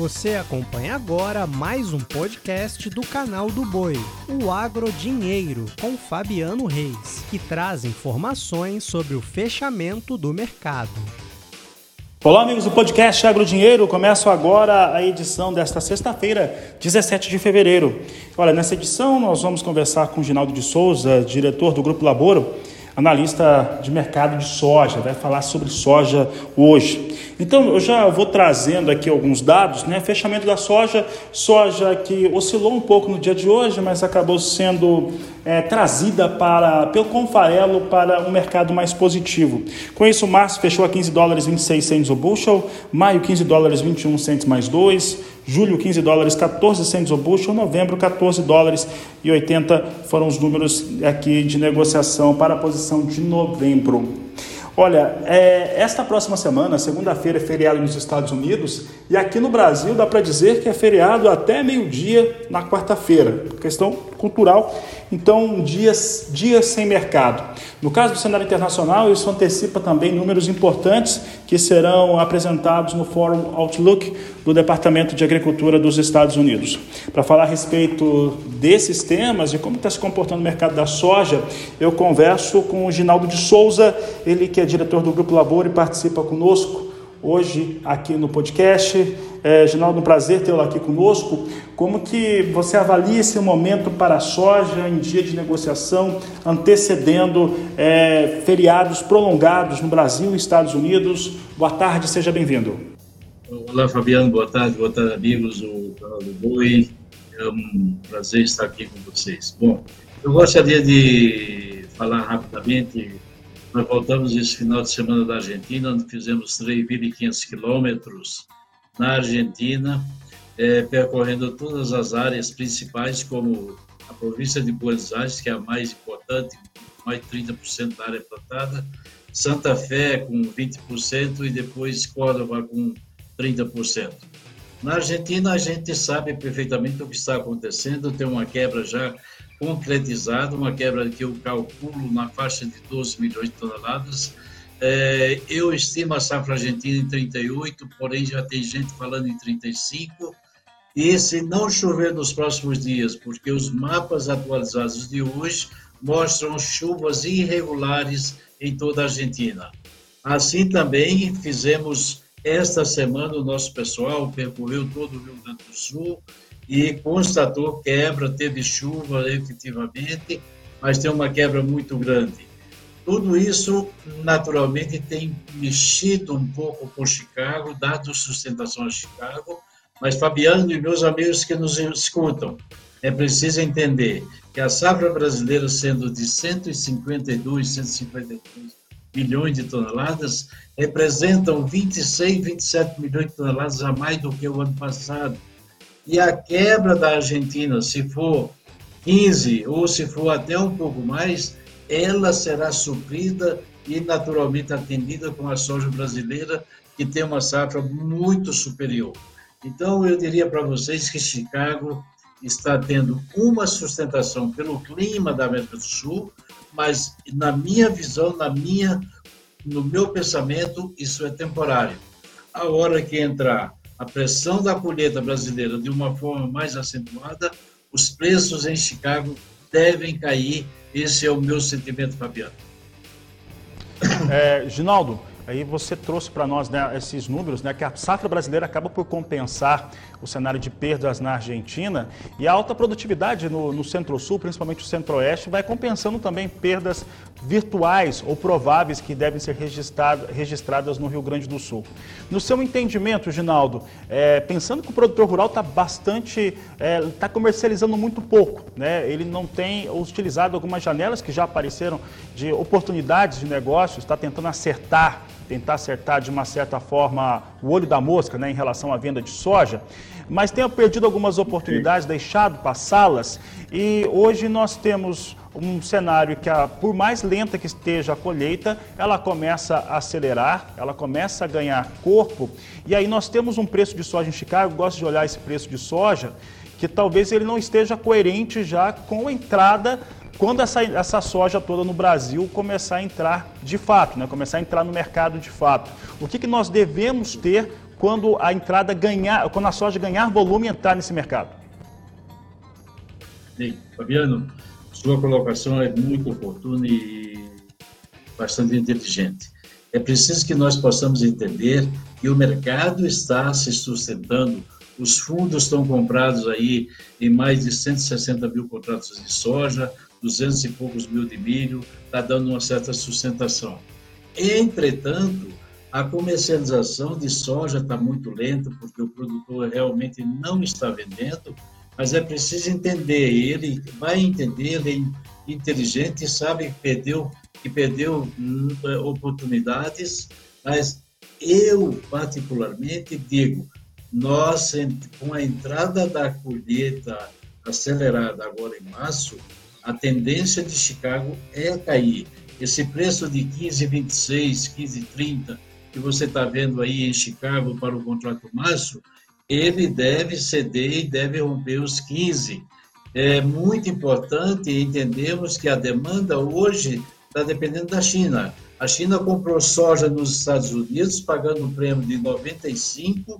Você acompanha agora mais um podcast do canal do Boi, o Agro Dinheiro, com Fabiano Reis, que traz informações sobre o fechamento do mercado. Olá, amigos do podcast Agro Dinheiro. Começo agora a edição desta sexta-feira, 17 de fevereiro. Olha, nessa edição nós vamos conversar com Ginaldo de Souza, diretor do Grupo Laboro, analista de mercado de soja, vai falar sobre soja hoje. Então eu já vou trazendo aqui alguns dados, né? Fechamento da soja, soja que oscilou um pouco no dia de hoje, mas acabou sendo é, trazida para pelo Confarelo para um mercado mais positivo. Com isso, março fechou a 15 dólares 26 cents o bushel, maio 15 dólares 21 cents mais 2, julho 15 dólares 14 cents o bushel, novembro 14 dólares e 80 foram os números aqui de negociação para a posição de novembro. Olha, é, esta próxima semana, segunda-feira, é feriado nos Estados Unidos e aqui no Brasil dá para dizer que é feriado até meio-dia na quarta-feira. Questão cultural, então dias, dias sem mercado. No caso do cenário internacional, isso antecipa também números importantes que serão apresentados no Fórum Outlook do Departamento de Agricultura dos Estados Unidos. Para falar a respeito desses temas e como está se comportando o mercado da soja, eu converso com o Ginaldo de Souza, ele que é diretor do Grupo Labor e participa conosco hoje aqui no podcast. É, Ginaldo, um prazer tê-lo aqui conosco. Como que você avalia esse momento para a soja em dia de negociação, antecedendo é, feriados prolongados no Brasil e Estados Unidos? Boa tarde, seja bem-vindo. Olá, Fabiano, boa tarde, boa tarde, amigos do canal do Boi. É um prazer estar aqui com vocês. Bom, eu gostaria de falar rapidamente nós voltamos esse final de semana da Argentina, onde fizemos 3.500 quilômetros na Argentina, é, percorrendo todas as áreas principais, como a província de Buenos Aires, que é a mais importante, mais de 30% da área plantada, Santa Fé com 20% e depois Córdoba com 30%. Na Argentina, a gente sabe perfeitamente o que está acontecendo, tem uma quebra já concretizada, uma quebra que eu calculo na faixa de 12 milhões de toneladas. É, eu estimo a safra argentina em 38, porém já tem gente falando em 35. E se não chover nos próximos dias, porque os mapas atualizados de hoje mostram chuvas irregulares em toda a Argentina. Assim também fizemos esta semana o nosso pessoal percorreu todo o Rio Grande do Sul, e constatou quebra, teve chuva efetivamente, mas tem uma quebra muito grande. Tudo isso, naturalmente, tem mexido um pouco com Chicago, dado sustentação a Chicago, mas Fabiano e meus amigos que nos escutam, é preciso entender que a safra brasileira, sendo de 152, 152 milhões de toneladas, representam 26, 27 milhões de toneladas a mais do que o ano passado. E a quebra da Argentina, se for 15 ou se for até um pouco mais, ela será suprida e naturalmente atendida com a soja brasileira, que tem uma safra muito superior. Então, eu diria para vocês que Chicago está tendo uma sustentação pelo clima da América do Sul, mas na minha visão, na minha, no meu pensamento, isso é temporário. A hora que entrar a pressão da colheita brasileira de uma forma mais acentuada, os preços em Chicago devem cair. Esse é o meu sentimento, Fabiano. É, Ginaldo, Aí você trouxe para nós né, esses números, né, que a safra brasileira acaba por compensar o cenário de perdas na Argentina e a alta produtividade no, no Centro-Sul, principalmente o Centro-Oeste, vai compensando também perdas virtuais ou prováveis que devem ser registradas no Rio Grande do Sul. No seu entendimento, Ginaldo, é, pensando que o produtor rural está bastante, está é, tá comercializando muito pouco, né? ele não tem utilizado algumas janelas que já apareceram de oportunidades de negócios, está tentando acertar tentar acertar de uma certa forma o olho da mosca né, em relação à venda de soja, mas tenha perdido algumas oportunidades, deixado passá-las, e hoje nós temos um cenário que, a, por mais lenta que esteja a colheita, ela começa a acelerar, ela começa a ganhar corpo, e aí nós temos um preço de soja em Chicago, gosto de olhar esse preço de soja, que talvez ele não esteja coerente já com a entrada quando essa, essa soja toda no Brasil começar a entrar de fato, né? começar a entrar no mercado de fato. O que, que nós devemos ter quando a entrada ganhar, quando a soja ganhar volume e entrar nesse mercado? Bem, Fabiano, sua colocação é muito oportuna e bastante inteligente. É preciso que nós possamos entender que o mercado está se sustentando, os fundos estão comprados aí em mais de 160 mil contratos de soja, 200 e poucos mil de milho, está dando uma certa sustentação. Entretanto, a comercialização de soja está muito lenta, porque o produtor realmente não está vendendo, mas é preciso entender, ele vai entender, ele é inteligente sabe que perdeu, que perdeu hum, oportunidades, mas eu particularmente digo, nós com a entrada da colheita acelerada agora em março, a tendência de Chicago é cair. Esse preço de 15,26, 15,30 que você está vendo aí em Chicago para o contrato março, ele deve ceder e deve romper os 15. É muito importante entendermos que a demanda hoje está dependendo da China. A China comprou soja nos Estados Unidos pagando um prêmio de 95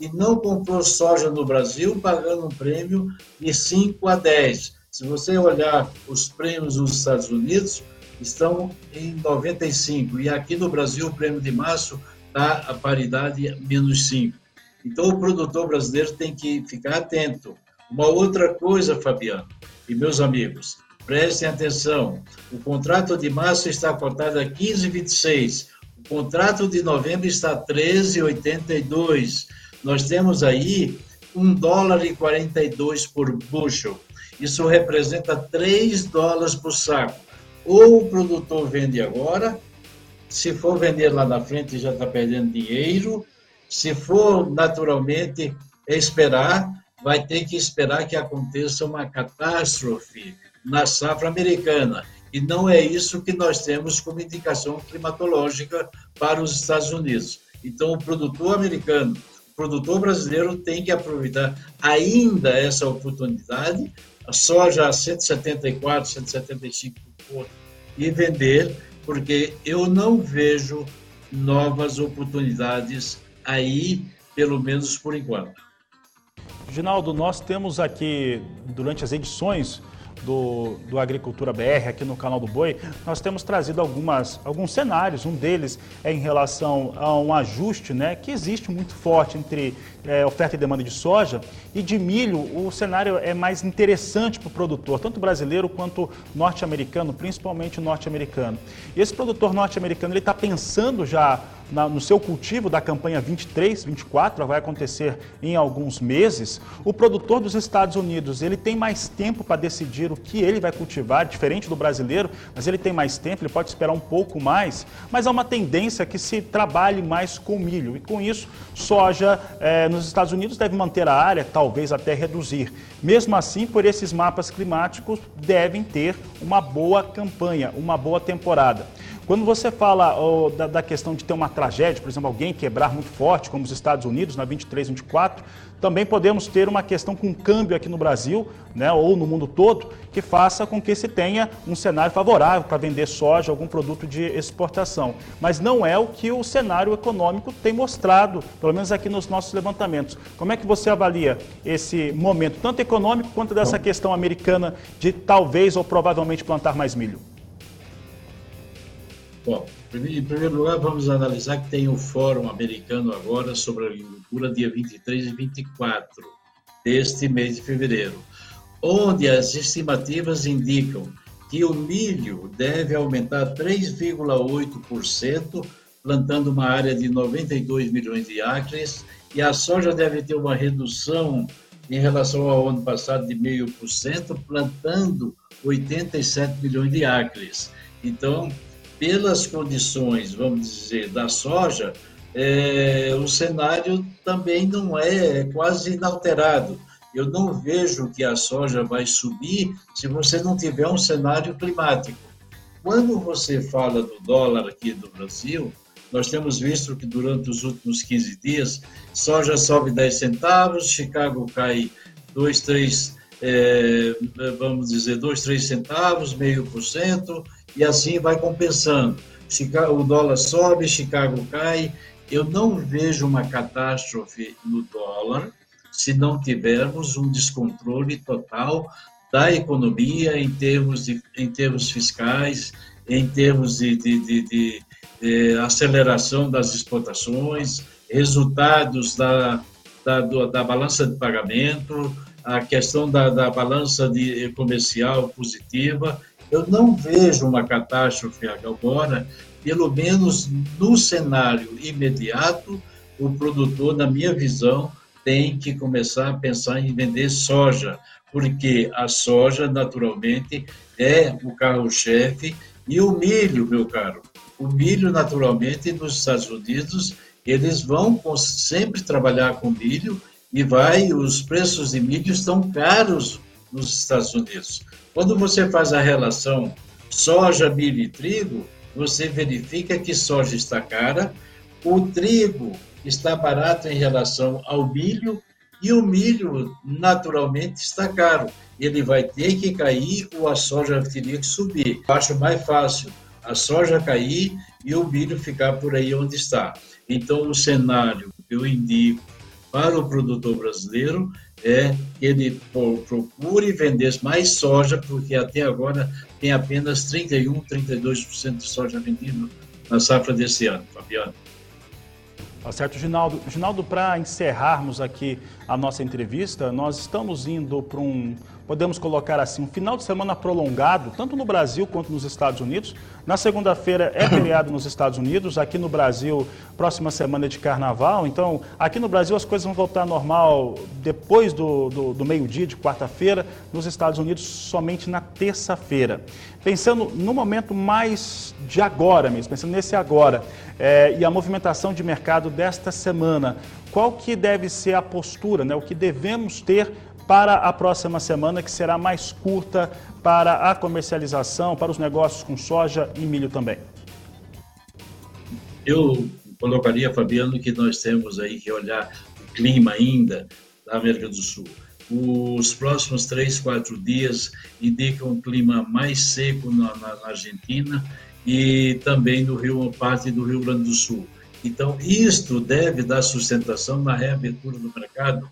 e não comprou soja no Brasil pagando um prêmio de 5 a 10. Se você olhar os prêmios nos Estados Unidos, estão em 95 e aqui no Brasil o prêmio de março está a paridade menos 5. Então o produtor brasileiro tem que ficar atento. Uma outra coisa, Fabiano e meus amigos, prestem atenção. O contrato de março está cotado a 15,26. O contrato de novembro está a 13,82. Nós temos aí um dólar e 42 por bushel. Isso representa 3 dólares por saco. Ou o produtor vende agora, se for vender lá na frente já está perdendo dinheiro, se for naturalmente esperar, vai ter que esperar que aconteça uma catástrofe na safra americana. E não é isso que nós temos como indicação climatológica para os Estados Unidos. Então, o produtor americano, produtor brasileiro tem que aproveitar ainda essa oportunidade a soja a 174, 175 por e vender, porque eu não vejo novas oportunidades aí, pelo menos por enquanto. Ginaldo, nós temos aqui, durante as edições do, do Agricultura BR aqui no canal do Boi, nós temos trazido algumas, alguns cenários. Um deles é em relação a um ajuste né, que existe muito forte entre é, oferta e demanda de soja. E de milho, o cenário é mais interessante para o produtor, tanto brasileiro quanto norte-americano, principalmente norte-americano. Esse produtor norte-americano ele está pensando já na, no seu cultivo da campanha 23, 24, vai acontecer em alguns meses, o produtor dos Estados Unidos ele tem mais tempo para decidir o que ele vai cultivar, diferente do brasileiro, mas ele tem mais tempo, ele pode esperar um pouco mais, mas há uma tendência que se trabalhe mais com milho e com isso soja é, nos Estados Unidos deve manter a área, talvez até reduzir. Mesmo assim, por esses mapas climáticos devem ter uma boa campanha, uma boa temporada. Quando você fala oh, da, da, questão de ter uma tragédia, por exemplo, alguém quebrar muito forte, como os Estados Unidos, na 23, 24, também podemos ter uma questão com câmbio aqui no Brasil, né, ou no mundo todo, que faça com que se tenha um cenário favorável para vender soja, algum produto de exportação. Mas não é o que o cenário econômico tem mostrado, pelo menos aqui nos nossos levantamentos. Como é que você avalia esse momento, tanto econômico quanto dessa questão americana de talvez ou provavelmente plantar mais milho? Bom, em primeiro lugar, vamos analisar que tem o Fórum Americano agora sobre agricultura, dia 23 e 24 deste mês de fevereiro, onde as estimativas indicam que o milho deve aumentar 3,8%, plantando uma área de 92 milhões de acres, e a soja deve ter uma redução em relação ao ano passado de 0,5%, plantando 87 milhões de acres. Então, pelas condições, vamos dizer, da soja, é, o cenário também não é, é quase inalterado. Eu não vejo que a soja vai subir se você não tiver um cenário climático. Quando você fala do dólar aqui do Brasil, nós temos visto que durante os últimos 15 dias, soja sobe 10 centavos, Chicago cai 2, 3, é, vamos dizer, 2, 3 centavos, meio por cento, e assim vai compensando. O dólar sobe, Chicago cai, eu não vejo uma catástrofe no dólar se não tivermos um descontrole total da economia em termos, de, em termos fiscais, em termos de, de, de, de, de aceleração das exportações, resultados da, da, da balança de pagamento, a questão da, da balança de, comercial positiva. Eu não vejo uma catástrofe agora, pelo menos no cenário imediato, o produtor, na minha visão, tem que começar a pensar em vender soja, porque a soja, naturalmente, é o carro-chefe e o milho, meu caro. O milho, naturalmente, nos Estados Unidos, eles vão sempre trabalhar com milho e vai, os preços de milho estão caros nos Estados Unidos. Quando você faz a relação soja, milho e trigo, você verifica que soja está cara, o trigo está barato em relação ao milho e o milho naturalmente está caro. Ele vai ter que cair ou a soja teria que subir. Eu acho mais fácil a soja cair e o milho ficar por aí onde está. Então, o cenário que eu indico para o produtor brasileiro é que ele procure vender mais soja, porque até agora tem apenas 31, 32% de soja vendido na safra desse ano, Fabiano. Tá certo, Ginaldo. Ginaldo, para encerrarmos aqui a nossa entrevista, nós estamos indo para um podemos colocar assim, um final de semana prolongado, tanto no Brasil quanto nos Estados Unidos. Na segunda-feira é feriado nos Estados Unidos, aqui no Brasil, próxima semana é de carnaval. Então, aqui no Brasil as coisas vão voltar normal depois do, do, do meio-dia de quarta-feira, nos Estados Unidos somente na terça-feira. Pensando no momento mais de agora mesmo, pensando nesse agora, é, e a movimentação de mercado desta semana, qual que deve ser a postura, né, o que devemos ter para a próxima semana, que será mais curta para a comercialização, para os negócios com soja e milho também? Eu colocaria, Fabiano, que nós temos aí que olhar o clima ainda da América do Sul. Os próximos três, quatro dias indicam um clima mais seco na, na, na Argentina e também no Rio, parte do Rio Grande do Sul. Então, isto deve dar sustentação na reabertura do mercado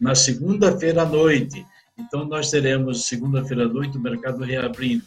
na segunda-feira à noite. Então, nós teremos segunda-feira à noite o mercado reabrindo.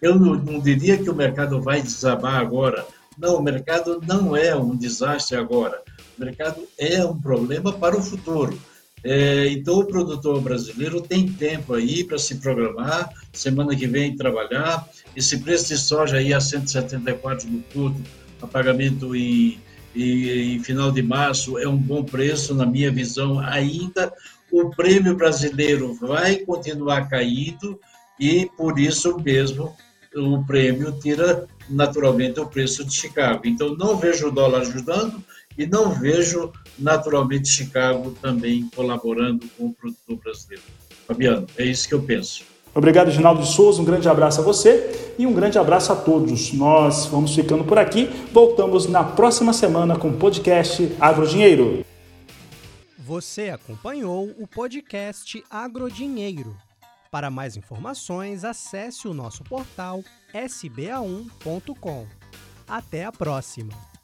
Eu não, não, diria que o mercado vai desabar agora. Não, o mercado não é um desastre agora. O mercado é um problema para o futuro. É, então, o produtor brasileiro tem tempo aí para se programar, semana que vem trabalhar. Esse preço de soja aí a 174 no curto, a pagamento em e em final de março é um bom preço, na minha visão, ainda. O prêmio brasileiro vai continuar caindo e, por isso mesmo, o prêmio tira naturalmente o preço de Chicago. Então, não vejo o dólar ajudando e não vejo naturalmente Chicago também colaborando com o produtor brasileiro. Fabiano, é isso que eu penso. Obrigado, Ginaldo de Souza. Um grande abraço a você e um grande abraço a todos. Nós vamos ficando por aqui. Voltamos na próxima semana com o podcast Agrodinheiro. Você acompanhou o podcast Agrodinheiro. Para mais informações, acesse o nosso portal sba1.com. Até a próxima!